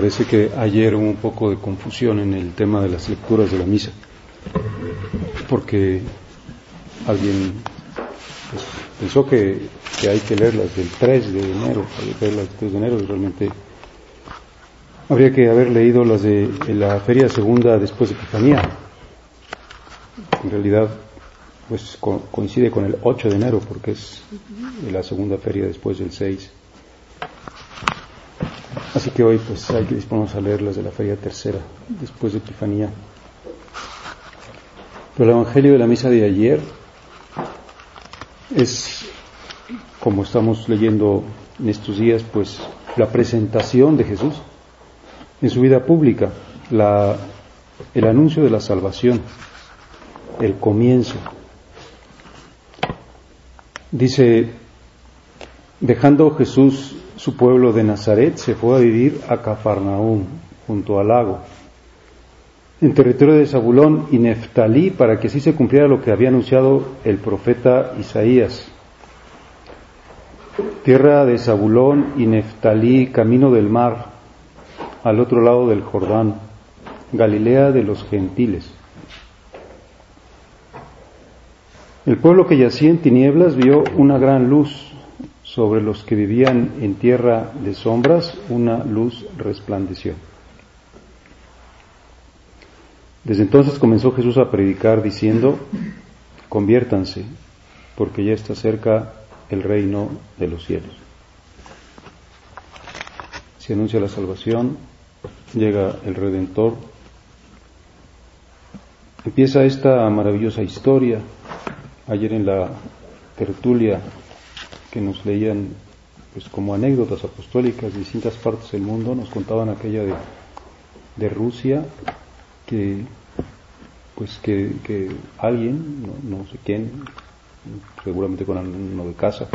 Parece que ayer hubo un poco de confusión en el tema de las lecturas de la misa, porque alguien pues, pensó que, hay que leerlas del 3 de enero, hay que leerlas del 3 de enero y realmente habría que haber leído las de, la feria segunda después de Epifanía. En realidad, pues coincide con el 8 de enero porque es la segunda feria después del 6 Así que hoy pues hay que disponernos a leer las de la feria tercera, después de Epifanía. Pero el Evangelio de la misa de ayer es, como estamos leyendo en estos días, pues la presentación de Jesús en su vida pública, la, el anuncio de la salvación, el comienzo. Dice, dejando Jesús su pueblo de Nazaret se fue a vivir a Cafarnaúm, junto al lago, en territorio de Zabulón y Neftalí, para que así se cumpliera lo que había anunciado el profeta Isaías. Tierra de Zabulón y Neftalí, camino del mar, al otro lado del Jordán, Galilea de los gentiles. El pueblo que yacía en tinieblas vio una gran luz sobre los que vivían en tierra de sombras, una luz resplandeció. Desde entonces comenzó Jesús a predicar diciendo, conviértanse, porque ya está cerca el reino de los cielos. Se anuncia la salvación, llega el Redentor, empieza esta maravillosa historia. Ayer en la tertulia que nos leían pues como anécdotas apostólicas de distintas partes del mundo, nos contaban aquella de, de Rusia, que pues que, alguien, no, sé quién, seguramente con uno de casa,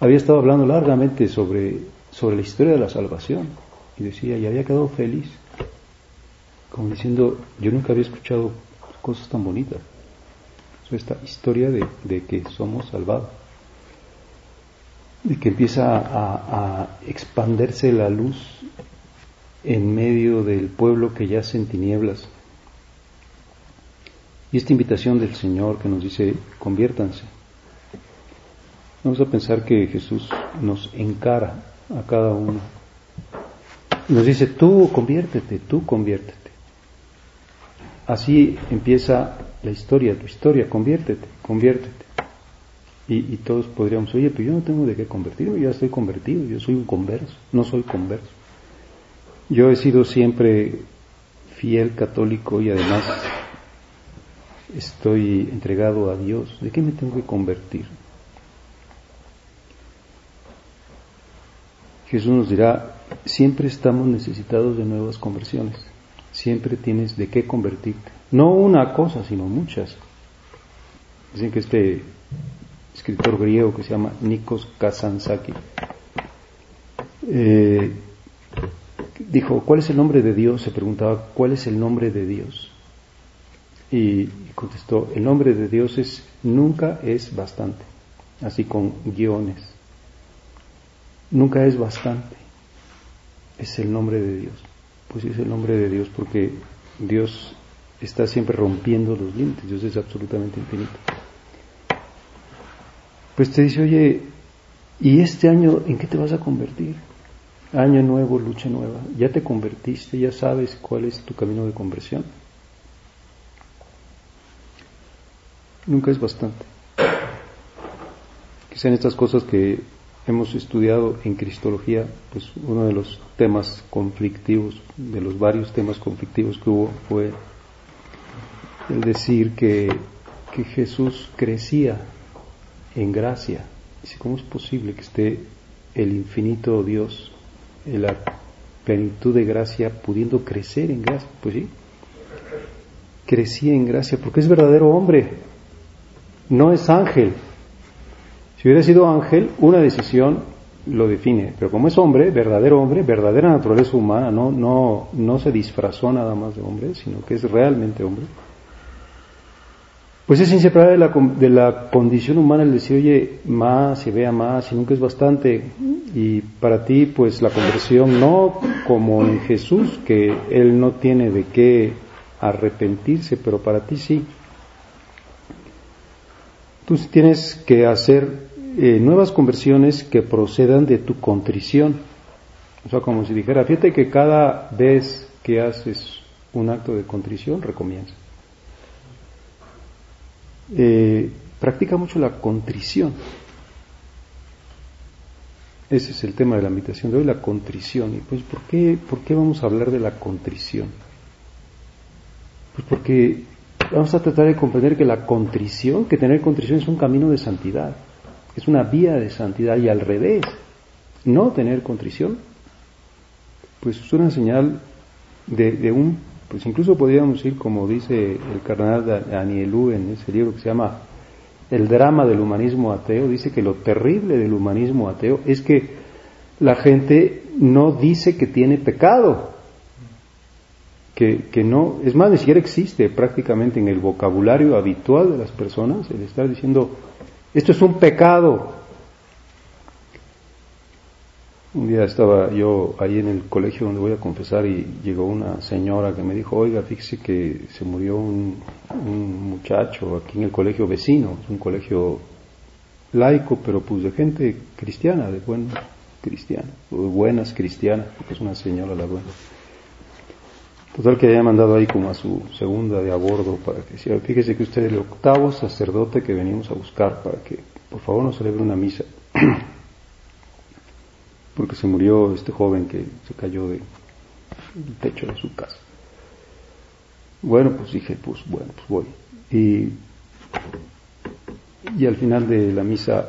había estado hablando largamente sobre, sobre la historia de la salvación. Y decía, y había quedado feliz, como diciendo, yo nunca había escuchado cosas tan bonitas, esta historia de, de que somos salvados de que empieza a, a expandirse la luz en medio del pueblo que yace en tinieblas. Y esta invitación del Señor que nos dice, conviértanse. Vamos a pensar que Jesús nos encara a cada uno. Nos dice, tú conviértete, tú conviértete. Así empieza la historia, tu historia, conviértete, conviértete. Y, todos podríamos, oye, pero yo no tengo de qué convertirme, ya estoy convertido, yo soy un converso, no soy converso. Yo he sido siempre fiel católico y además estoy entregado a Dios. ¿De qué me tengo que convertir? Jesús nos dirá, siempre estamos necesitados de nuevas conversiones. Siempre tienes de qué convertirte. No una cosa, sino muchas. Dicen que este escritor griego que se llama Nikos Kazantzakis. Eh, dijo, ¿cuál es el nombre de Dios? Se preguntaba, ¿cuál es el nombre de Dios? Y contestó, el nombre de Dios es nunca es bastante, así con guiones. Nunca es bastante, es el nombre de Dios. Pues es el nombre de Dios porque Dios está siempre rompiendo los límites, Dios es absolutamente infinito. Pues te dice, oye, ¿y este año en qué te vas a convertir? Año nuevo, lucha nueva. ¿Ya te convertiste? ¿Ya sabes cuál es tu camino de conversión? Nunca es bastante. Quizá en estas cosas que hemos estudiado en Cristología, pues uno de los temas conflictivos, de los varios temas conflictivos que hubo, fue el decir que, que Jesús crecía en gracia. Dice, ¿cómo es posible que esté el infinito Dios en la plenitud de gracia pudiendo crecer en gracia? Pues sí, crecía en gracia porque es verdadero hombre, no es ángel. Si hubiera sido ángel, una decisión lo define, pero como es hombre, verdadero hombre, verdadera naturaleza humana, no, no, no se disfrazó nada más de hombre, sino que es realmente hombre pues es inseparable de la, de la condición humana el decir, oye, más y vea más y nunca es bastante. Y para ti, pues la conversión no como en Jesús, que Él no tiene de qué arrepentirse, pero para ti sí. Tú tienes que hacer eh, nuevas conversiones que procedan de tu contrición. O sea, como si dijera, fíjate que cada vez que haces un acto de contrición, recomienza eh, practica mucho la contrición. Ese es el tema de la invitación de hoy, la contrición. ¿Y pues por qué, por qué vamos a hablar de la contrición? Pues porque vamos a tratar de comprender que la contrición, que tener contrición es un camino de santidad, es una vía de santidad y al revés, no tener contrición, pues es una señal de, de un pues incluso podríamos ir, como dice el cardenal Anielú en ese libro que se llama El drama del humanismo ateo, dice que lo terrible del humanismo ateo es que la gente no dice que tiene pecado, que, que no, es más, ni siquiera existe prácticamente en el vocabulario habitual de las personas el estar diciendo, esto es un pecado, un día estaba yo ahí en el colegio donde voy a confesar y llegó una señora que me dijo, oiga, fíjese que se murió un, muchacho aquí en el colegio vecino, es un colegio laico, pero pues de gente cristiana, de buen cristiana, buenas cristianas, porque es una señora la buena. Total que había mandado ahí como a su segunda de a bordo para que decía, fíjese que usted es el octavo sacerdote que venimos a buscar para que por favor nos celebre una misa. porque se murió este joven que se cayó del techo de su casa. Bueno, pues dije, pues bueno, pues voy. Y, y al final de la misa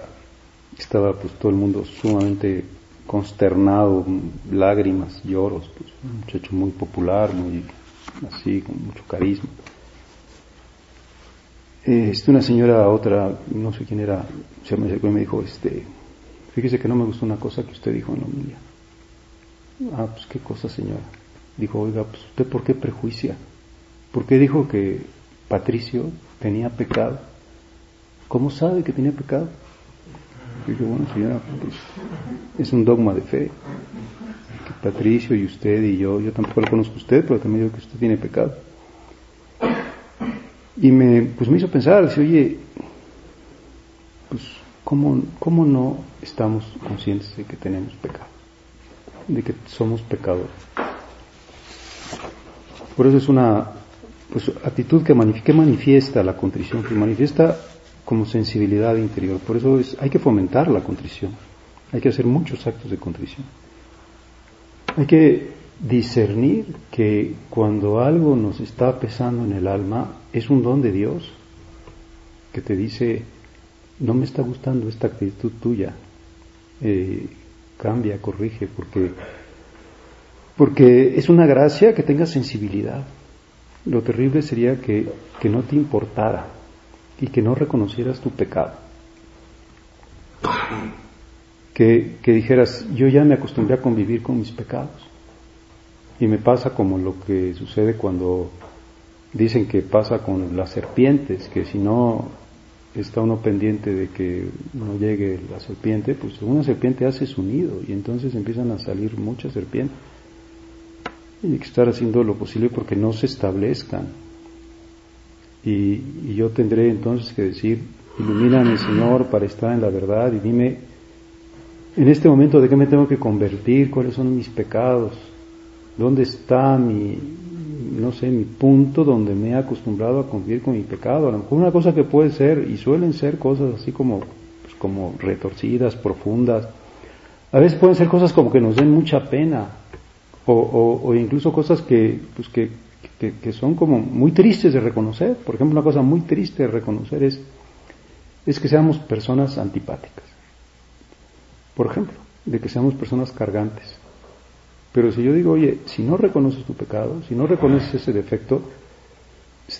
estaba pues todo el mundo sumamente consternado, lágrimas, lloros, pues, un muchacho muy popular, muy así, con mucho carisma. Este, una señora, otra, no sé quién era, se me acercó y me dijo, este, Fíjese que no me gustó una cosa que usted dijo en la homilía. Ah, pues qué cosa, señora. Dijo, oiga, pues usted por qué prejuicia? ¿Por qué dijo que Patricio tenía pecado? ¿Cómo sabe que tenía pecado? Dijo, bueno, señora, pues, es un dogma de fe. Que Patricio y usted y yo, yo tampoco lo conozco a usted, pero también digo que usted tiene pecado. Y me, pues me hizo pensar, dice, oye, pues ¿Cómo, no estamos conscientes de que tenemos pecado? De que somos pecadores. Por eso es una pues, actitud que, manifiesta la contrición, que manifiesta como sensibilidad interior. Por eso es, hay que fomentar la contrición. Hay que hacer muchos actos de contrición. Hay que discernir que cuando algo nos está pesando en el alma es un don de Dios que te dice no me está gustando esta actitud tuya, eh, cambia, corrige, porque, porque es una gracia que tenga sensibilidad. Lo terrible sería que, que no te importara y que no reconocieras tu pecado. Que, que dijeras, yo ya me acostumbré a convivir con mis pecados. Y me pasa como lo que sucede cuando dicen que pasa con las serpientes, que si no está uno pendiente de que no llegue la serpiente, pues una serpiente hace su nido y entonces empiezan a salir muchas serpientes. Y hay que estar haciendo lo posible porque no se establezcan. Y, yo tendré entonces que decir, ilumíname Señor para estar en la verdad y dime en este momento de qué me tengo que convertir, cuáles son mis pecados, dónde está mi, no sé, mi punto donde me he acostumbrado a convivir con mi pecado. A lo mejor una cosa que puede ser, y suelen ser cosas así como, pues, como retorcidas, profundas. A veces pueden ser cosas como que nos den mucha pena, o, incluso cosas que, pues que, que, son como muy tristes de reconocer. Por ejemplo, una cosa muy triste de reconocer es, es que seamos personas antipáticas. Por ejemplo, de que seamos personas cargantes. Pero si yo digo, oye, si no reconoces tu pecado, si no reconoces ese defecto,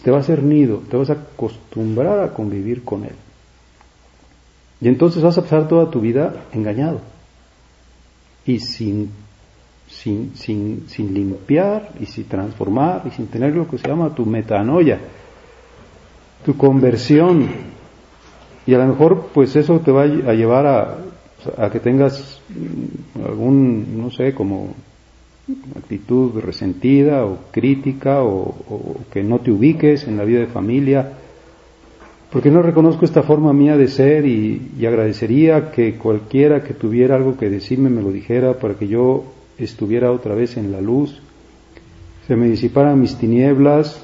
te va a hacer nido, te vas a acostumbrar a convivir con él. Y entonces vas a pasar toda tu vida engañado y sin, sin, sin, sin limpiar y sin transformar y sin tener lo que se llama tu metanoia, tu conversión. Y a lo mejor pues eso te va a llevar a, a que tengas algún, no sé, como actitud resentida o crítica o, que no te ubiques en la vida de familia, porque no reconozco esta forma mía de ser y, agradecería que cualquiera que tuviera algo que decirme me lo dijera para que yo estuviera otra vez en la luz, se me disiparan mis tinieblas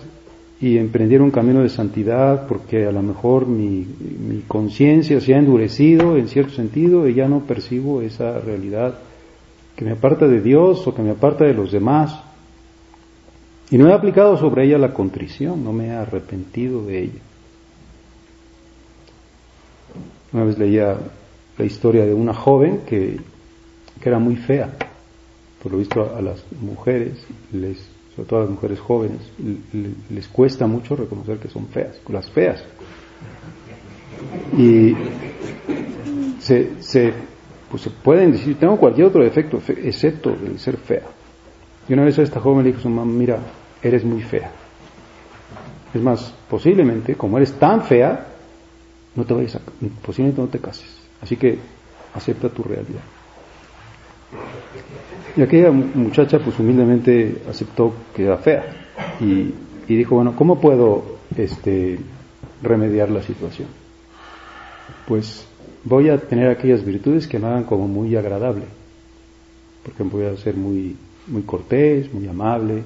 y emprendiera un camino de santidad porque a lo mejor mi, mi conciencia se ha endurecido en cierto sentido y ya no percibo esa realidad que me aparta de Dios o que me aparta de los demás. Y no he aplicado sobre ella la contrición, no me he arrepentido de ella. Una vez leía la historia de una joven que, que era muy fea. Por lo visto a, las mujeres, les, sobre todo a las mujeres jóvenes, les, cuesta mucho reconocer que son feas, las feas. Y se, se pues se pueden decir, tengo cualquier otro defecto, excepto el ser fea. Y una vez a esta joven le dijo a su mamá, mira, eres muy fea. Es más, posiblemente, como eres tan fea, no te vayas a, posiblemente no te cases. Así que acepta tu realidad. Y aquella muchacha pues humildemente aceptó que era fea y, y dijo, bueno, ¿cómo puedo este, remediar la situación? Pues voy a tener aquellas virtudes que me hagan como muy agradable. Porque voy a ser muy, muy cortés, muy amable,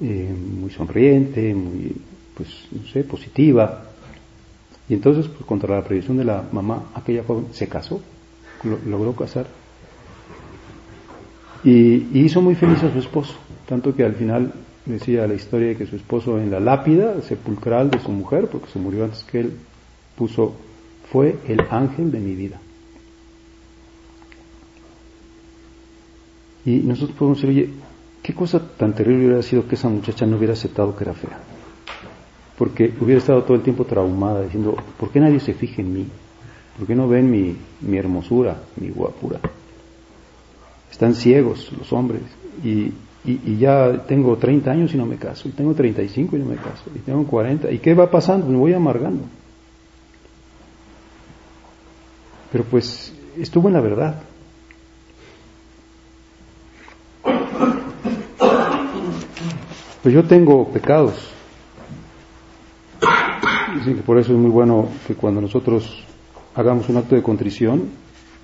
eh, muy sonriente, muy, pues, no sé, positiva. Y entonces, pues, contra la previsión de la mamá, aquella joven se casó, logró casar. Y, y, hizo muy feliz a su esposo, tanto que al final decía la historia de que su esposo en la lápida sepulcral de su mujer, porque se murió antes que él, puso fue el ángel de mi vida. Y nosotros podemos decir, oye, qué cosa tan terrible hubiera sido que esa muchacha no hubiera aceptado que era fea. Porque hubiera estado todo el tiempo traumada, diciendo, ¿por qué nadie se fija en mí? ¿Por qué no ven mi, mi hermosura, mi guapura? Están ciegos los hombres. Y, y, y, ya tengo 30 años y no me caso. Y tengo 35 y no me caso. Y tengo 40. ¿Y qué va pasando? Me voy amargando. Pero pues estuvo en la verdad. Pues yo tengo pecados. Dicen que por eso es muy bueno que cuando nosotros hagamos un acto de contrición,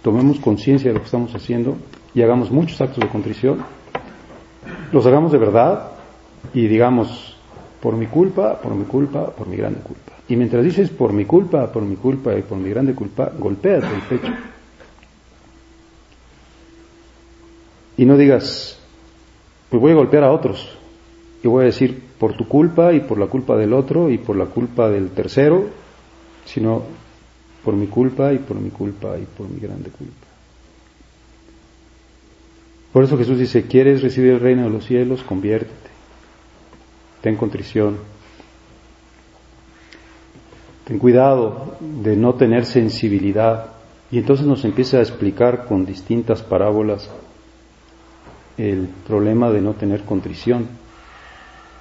tomemos conciencia de lo que estamos haciendo y hagamos muchos actos de contrición, los hagamos de verdad y digamos, por mi culpa, por mi culpa, por mi grande culpa. Y mientras dices por mi culpa, por mi culpa y por mi grande culpa, golpéate el pecho. Y no digas, pues voy a golpear a otros. Y voy a decir por tu culpa y por la culpa del otro y por la culpa del tercero, sino por mi culpa y por mi culpa y por mi grande culpa. Por eso Jesús dice, ¿quieres recibir el reino de los cielos? Conviértete. Ten contrición, Ten cuidado de no tener sensibilidad. Y entonces nos empieza a explicar con distintas parábolas el problema de no tener contrición.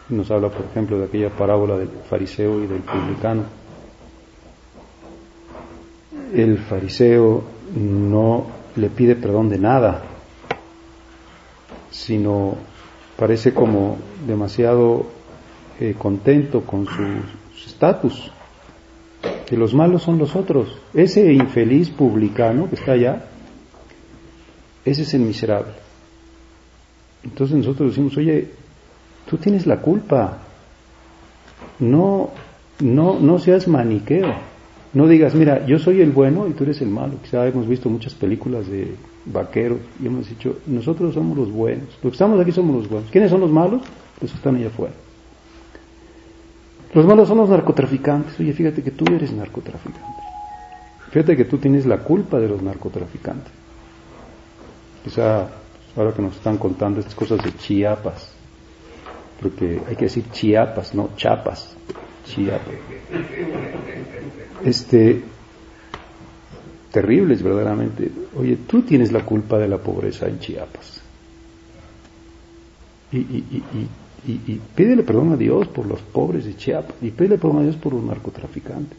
Nos habla, por ejemplo, de aquella parábola del fariseo y del publicano. El fariseo no le pide perdón de nada, sino parece como demasiado eh, contento con su estatus que los malos son los otros. Ese infeliz publicano que está allá, ese es el miserable. Entonces nosotros decimos, oye, tú tienes la culpa. No, no, no seas maniqueo. No digas, mira, yo soy el bueno y tú eres el malo. Quizá hemos visto muchas películas de vaqueros y hemos dicho, nosotros somos los buenos. Los que estamos aquí somos los buenos. ¿Quiénes son los malos? Los que están allá afuera. Los malos son los narcotraficantes. Oye, fíjate que tú eres narcotraficante. Fíjate que tú tienes la culpa de los narcotraficantes. Quizá ahora que nos están contando estas cosas de Chiapas, porque hay que decir Chiapas, no Chapas, Chiapas. Este, terribles verdaderamente. Oye, tú tienes la culpa de la pobreza en Chiapas. Y, y, y, y, pídele perdón a Dios por los pobres de Chiapas y pídele perdón a Dios por los narcotraficantes.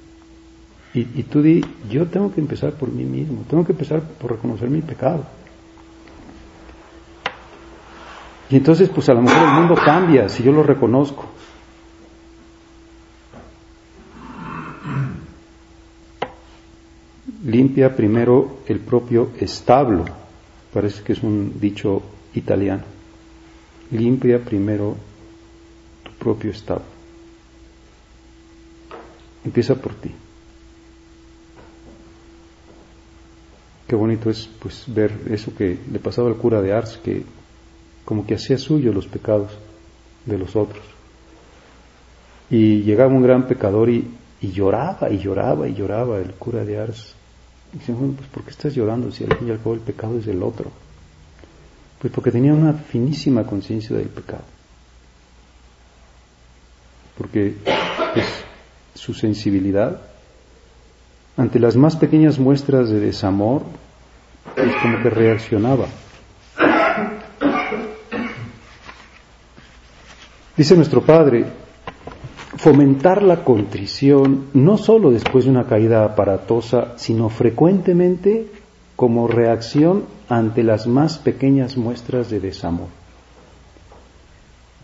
Y, y tú di, yo tengo que empezar por mí mismo, tengo que empezar por reconocer mi pecado. Y entonces, pues a lo mejor el mundo cambia si yo lo reconozco. Limpia primero el propio establo, parece que es un dicho italiano. Limpia primero propio establo. Empieza por ti. Qué bonito es pues ver eso que le pasaba al cura de Ars, que como que hacía suyo los pecados de los otros. Y llegaba un gran pecador y, lloraba y lloraba y lloraba el cura de Ars. Y dice, bueno, pues ¿por qué estás llorando si al fin y al cabo el pecado es del otro? Pues porque tenía una finísima conciencia del pecado. Porque pues, su sensibilidad ante las más pequeñas muestras de desamor, es como que reaccionaba. Dice nuestro Padre, fomentar la contrición no solo después de una caída aparatosa, sino frecuentemente como reacción ante las más pequeñas muestras de desamor.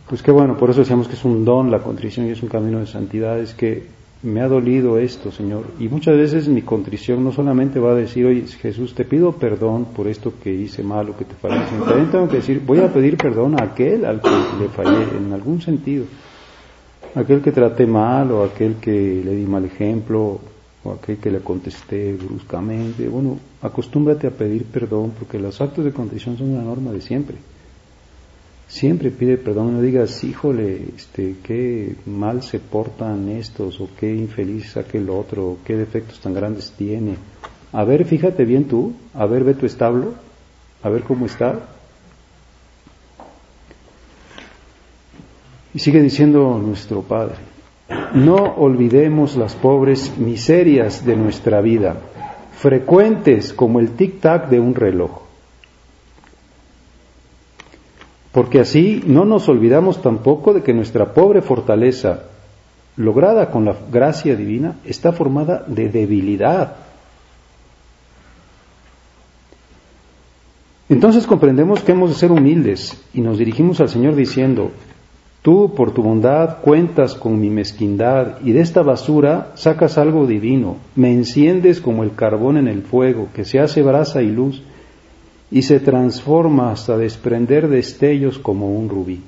Pues qué bueno, por eso decíamos que es un don la contrición y es un camino de santidad, es que me ha dolido esto, Señor. Y muchas veces mi contrición no solamente va a decir, oye, Jesús, te pido perdón por esto que hice mal o que te fallé, también tengo que decir, voy a pedir perdón a aquel al que le fallé, en algún sentido. Aquel que traté mal o aquel que le di mal ejemplo o aquel que le contesté bruscamente. Bueno, acostúmbrate a pedir perdón porque los actos de contrición son una norma de siempre. Siempre pide perdón, no digas, híjole, este, qué mal se portan estos, o qué infeliz aquel otro, o qué defectos tan grandes tiene. A ver, fíjate bien tú, a ver, ve tu establo, a ver cómo está. Y sigue diciendo nuestro Padre, no olvidemos las pobres miserias de nuestra vida, frecuentes como el tic-tac de un reloj porque así no nos olvidamos tampoco de que nuestra pobre fortaleza, lograda con la gracia divina, está formada de debilidad. Entonces comprendemos que hemos de ser humildes y nos dirigimos al Señor diciendo, tú por tu bondad cuentas con mi mezquindad y de esta basura sacas algo divino, me enciendes como el carbón en el fuego, que se hace brasa y luz, y se transforma hasta desprender destellos como un rubí.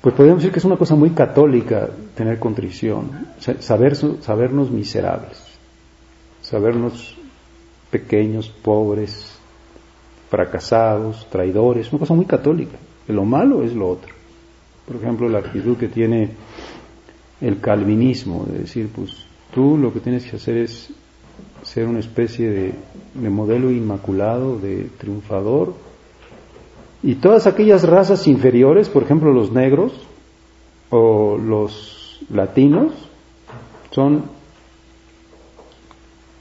Pues podemos decir que es una cosa muy católica tener contrición, saber, sabernos miserables, sabernos pequeños, pobres, fracasados, traidores, una cosa muy católica. Lo malo es lo otro. Por ejemplo, la actitud que tiene el calvinismo, de decir, pues tú lo que tienes que hacer es ser una especie de, modelo inmaculado, de triunfador. Y todas aquellas razas inferiores, por ejemplo los negros o los latinos, son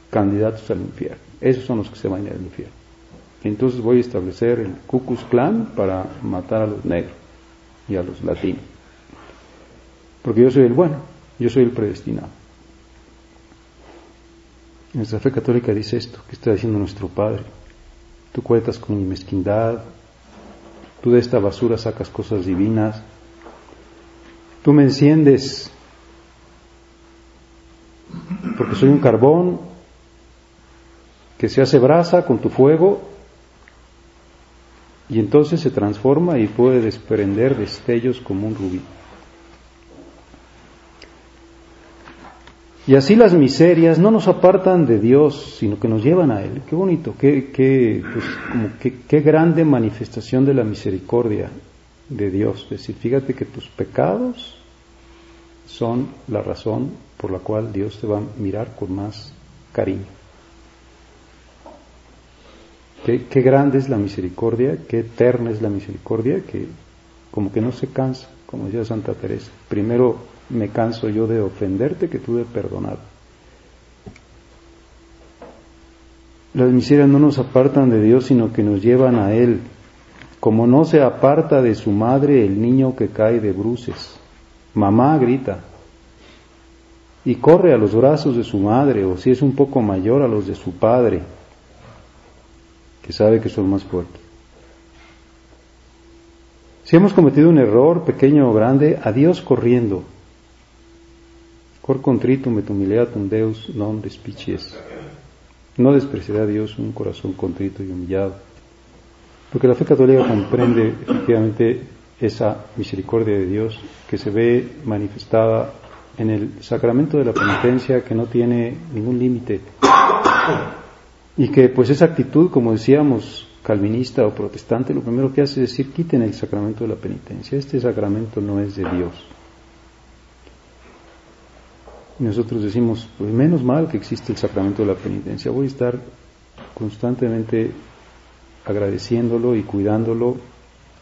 candidatos al infierno. Esos son los que se van al infierno. Entonces voy a establecer el Ku Klux Klan para matar a los negros y a los latinos. Porque yo soy el bueno, yo soy el predestinado. Nuestra fe católica dice esto, que está diciendo nuestro Padre. Tú cuentas con mi mezquindad, tú de esta basura sacas cosas divinas, tú me enciendes que soy un carbón que se hace brasa con tu fuego y entonces se transforma y puede desprender destellos como un rubí. Y así las miserias no nos apartan de Dios, sino que nos llevan a Él. Qué bonito, qué, qué, pues, como qué grande manifestación de la misericordia de Dios. Es decir, fíjate que tus pecados son la razón por la cual Dios te va a mirar con más cariño. Qué, qué grande es la misericordia, qué eterna es la misericordia, que como que no se cansa, como decía Santa Teresa. Primero me canso yo de ofenderte que tú de perdonar. Las miserias no nos apartan de Dios, sino que nos llevan a Él. Como no se aparta de su madre el niño que cae de bruces. Mamá grita y corre a los brazos de su madre, o si es un poco mayor, a los de su padre, que sabe que son más fuertes. Si hemos cometido un error, pequeño o grande, a Dios corriendo, Cor contritum et humiliatum Deus non despicies. No despreciará Dios un corazón contrito y humillado. Porque la fe católica comprende efectivamente esa misericordia de Dios que se ve manifestada en el sacramento de la penitencia que no tiene ningún límite. Y que pues esa actitud, como decíamos, calvinista o protestante, lo primero que hace es decir, quiten el sacramento de la penitencia. Este sacramento no es de Dios. Nosotros decimos, pues menos mal que existe el sacramento de la penitencia, voy a estar constantemente agradeciéndolo y cuidándolo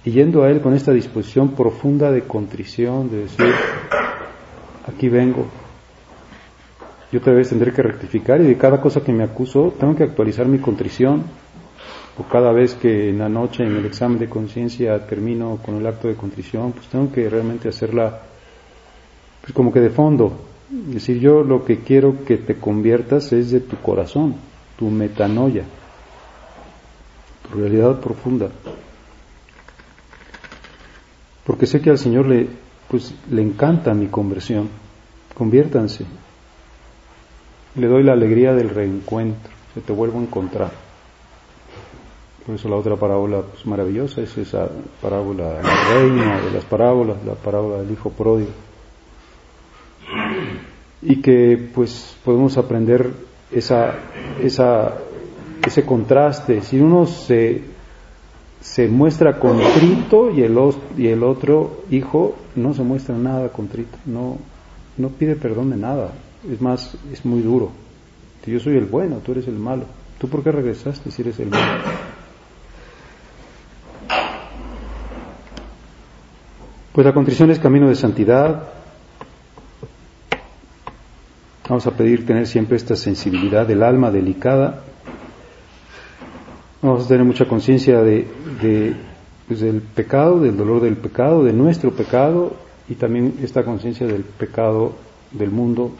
y yendo a Él con esta disposición profunda de contrición, de decir, aquí vengo, yo otra vez tendré que rectificar y de cada cosa que me acuso tengo que actualizar mi contrición, o cada vez que en la noche en el examen de conciencia termino con el acto de contrición, pues tengo que realmente hacerla pues como que de fondo, es decir, yo lo que quiero que te conviertas es de tu corazón, tu metanoia, tu realidad profunda. Porque sé que al Señor le, pues, le encanta mi conversión. Conviértanse. Le doy la alegría del reencuentro, que te vuelvo a encontrar. Por eso la otra parábola pues, maravillosa es esa parábola la reina, de las parábolas, la parábola del hijo pródigo y que pues podemos aprender esa, esa, ese contraste. Si uno se, se muestra contrito y el, y el otro hijo no se muestra nada contrito, no, no pide perdón de nada, es más, es muy duro. Yo soy el bueno, tú eres el malo. ¿Tú por qué regresaste si eres el malo? Pues la contrición es camino de santidad, Vamos a pedir tener siempre esta sensibilidad del alma delicada. Vamos a tener mucha conciencia de, pues, del pecado, del dolor del pecado, de nuestro pecado y también esta conciencia del pecado del mundo,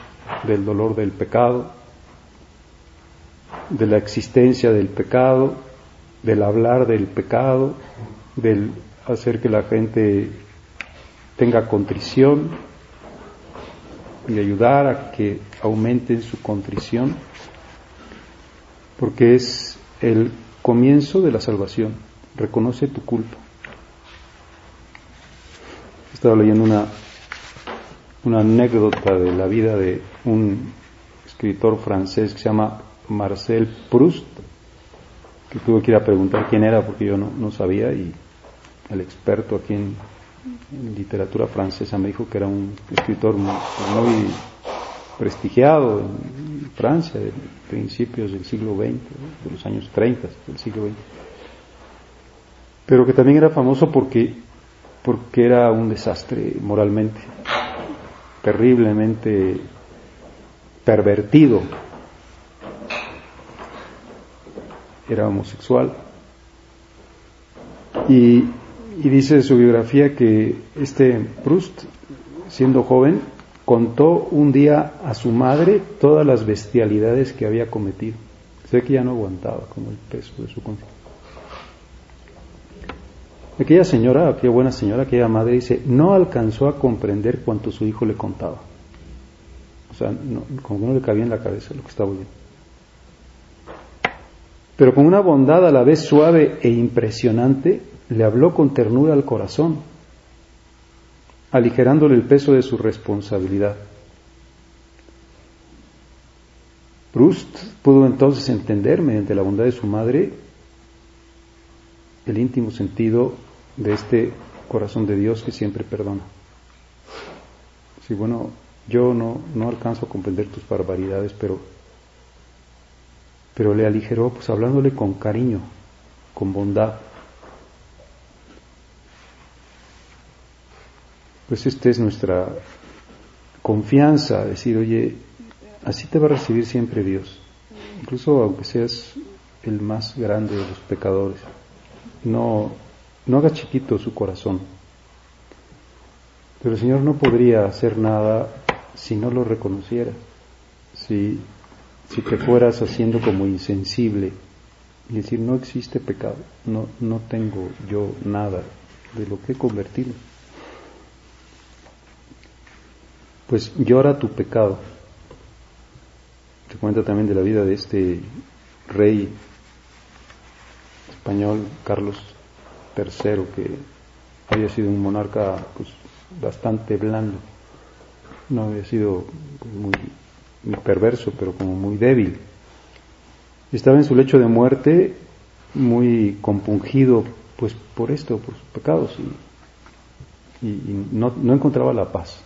del dolor del pecado, de la existencia del pecado, del hablar del pecado, del hacer que la gente tenga contrición y ayudar a que aumenten su contrición, porque es el comienzo de la salvación. Reconoce tu culpa. Estaba leyendo una, una anécdota de la vida de un escritor francés que se llama Marcel Proust, que tuve que ir a preguntar quién era porque yo no, no sabía y el experto aquí en en literatura francesa. Me dijo que era un escritor muy, prestigiado en Francia, de principios del siglo XX, de los años 30 del siglo XX, pero que también era famoso porque, porque era un desastre moralmente, terriblemente pervertido, era homosexual. Y y dice su biografía que este Proust, siendo joven, contó un día a su madre todas las bestialidades que había cometido. Sé que ya no aguantaba como el peso de su conciencia. Aquella señora, aquella buena señora, aquella madre dice, no alcanzó a comprender cuanto su hijo le contaba. O sea, como que no le cabía en la cabeza lo que estaba oyendo. Pero con una bondad a la vez suave e impresionante, le habló con ternura al corazón, aligerándole el peso de su responsabilidad. Proust pudo entonces entender, mediante la bondad de su madre, el íntimo sentido de este corazón de Dios que siempre perdona. Sí, bueno, yo no, no alcanzo a comprender tus barbaridades, pero, pero le aligeró, pues hablándole con cariño, con bondad. Pues esta es nuestra confianza, decir, oye, así te va a recibir siempre Dios, incluso aunque seas el más grande de los pecadores. No, no haga chiquito su corazón. Pero el Señor no podría hacer nada si no lo reconociera, si, si te fueras haciendo como insensible y decir no existe pecado, no, no tengo yo nada de lo que he convertido. Pues llora tu pecado. Te cuenta también de la vida de este rey español, Carlos III, que había sido un monarca pues, bastante blando, no había sido muy, perverso, pero como muy débil. Estaba en su lecho de muerte muy compungido pues por esto, por sus pecados, y, y no, no encontraba la paz.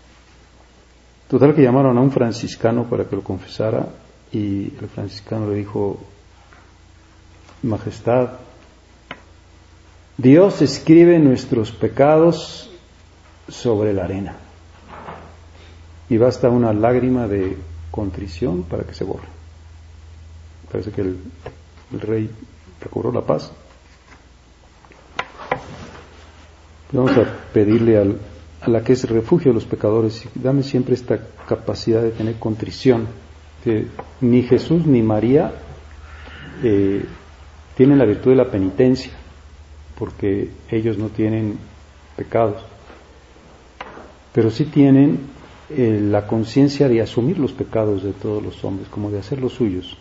Total que llamaron a un franciscano para que lo confesara y el franciscano le dijo, Majestad, Dios escribe nuestros pecados sobre la arena y basta una lágrima de contrición para que se borre. Parece que el, rey recobró la paz. Vamos a pedirle al, a la que es refugio de los pecadores, dame siempre esta capacidad de tener contrición, que ni Jesús ni María eh, tienen la virtud de la penitencia, porque ellos no tienen pecados, pero sí tienen eh, la conciencia de asumir los pecados de todos los hombres, como de hacer los suyos,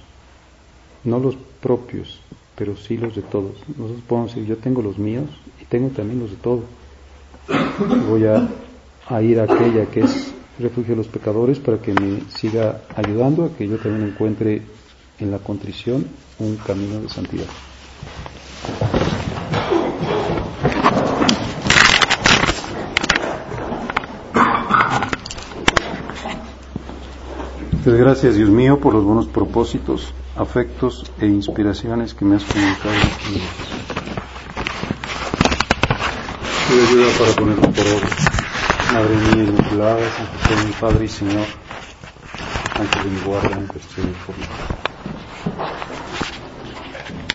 no los propios, pero sí los de todos. Nosotros podemos decir, yo tengo los míos y tengo también los de todos voy a, ir a aquella que es refugio de los pecadores para que me siga ayudando a que yo también encuentre en la contrición un camino de santidad. Muchas gracias, Dios mío, por los buenos propósitos, afectos e inspiraciones que me has comunicado pido ayuda para ponerlo por obra. Madre mía inmaculada, San José, mi Padre y Señor, antes de mi guarda, en cuestión de forma.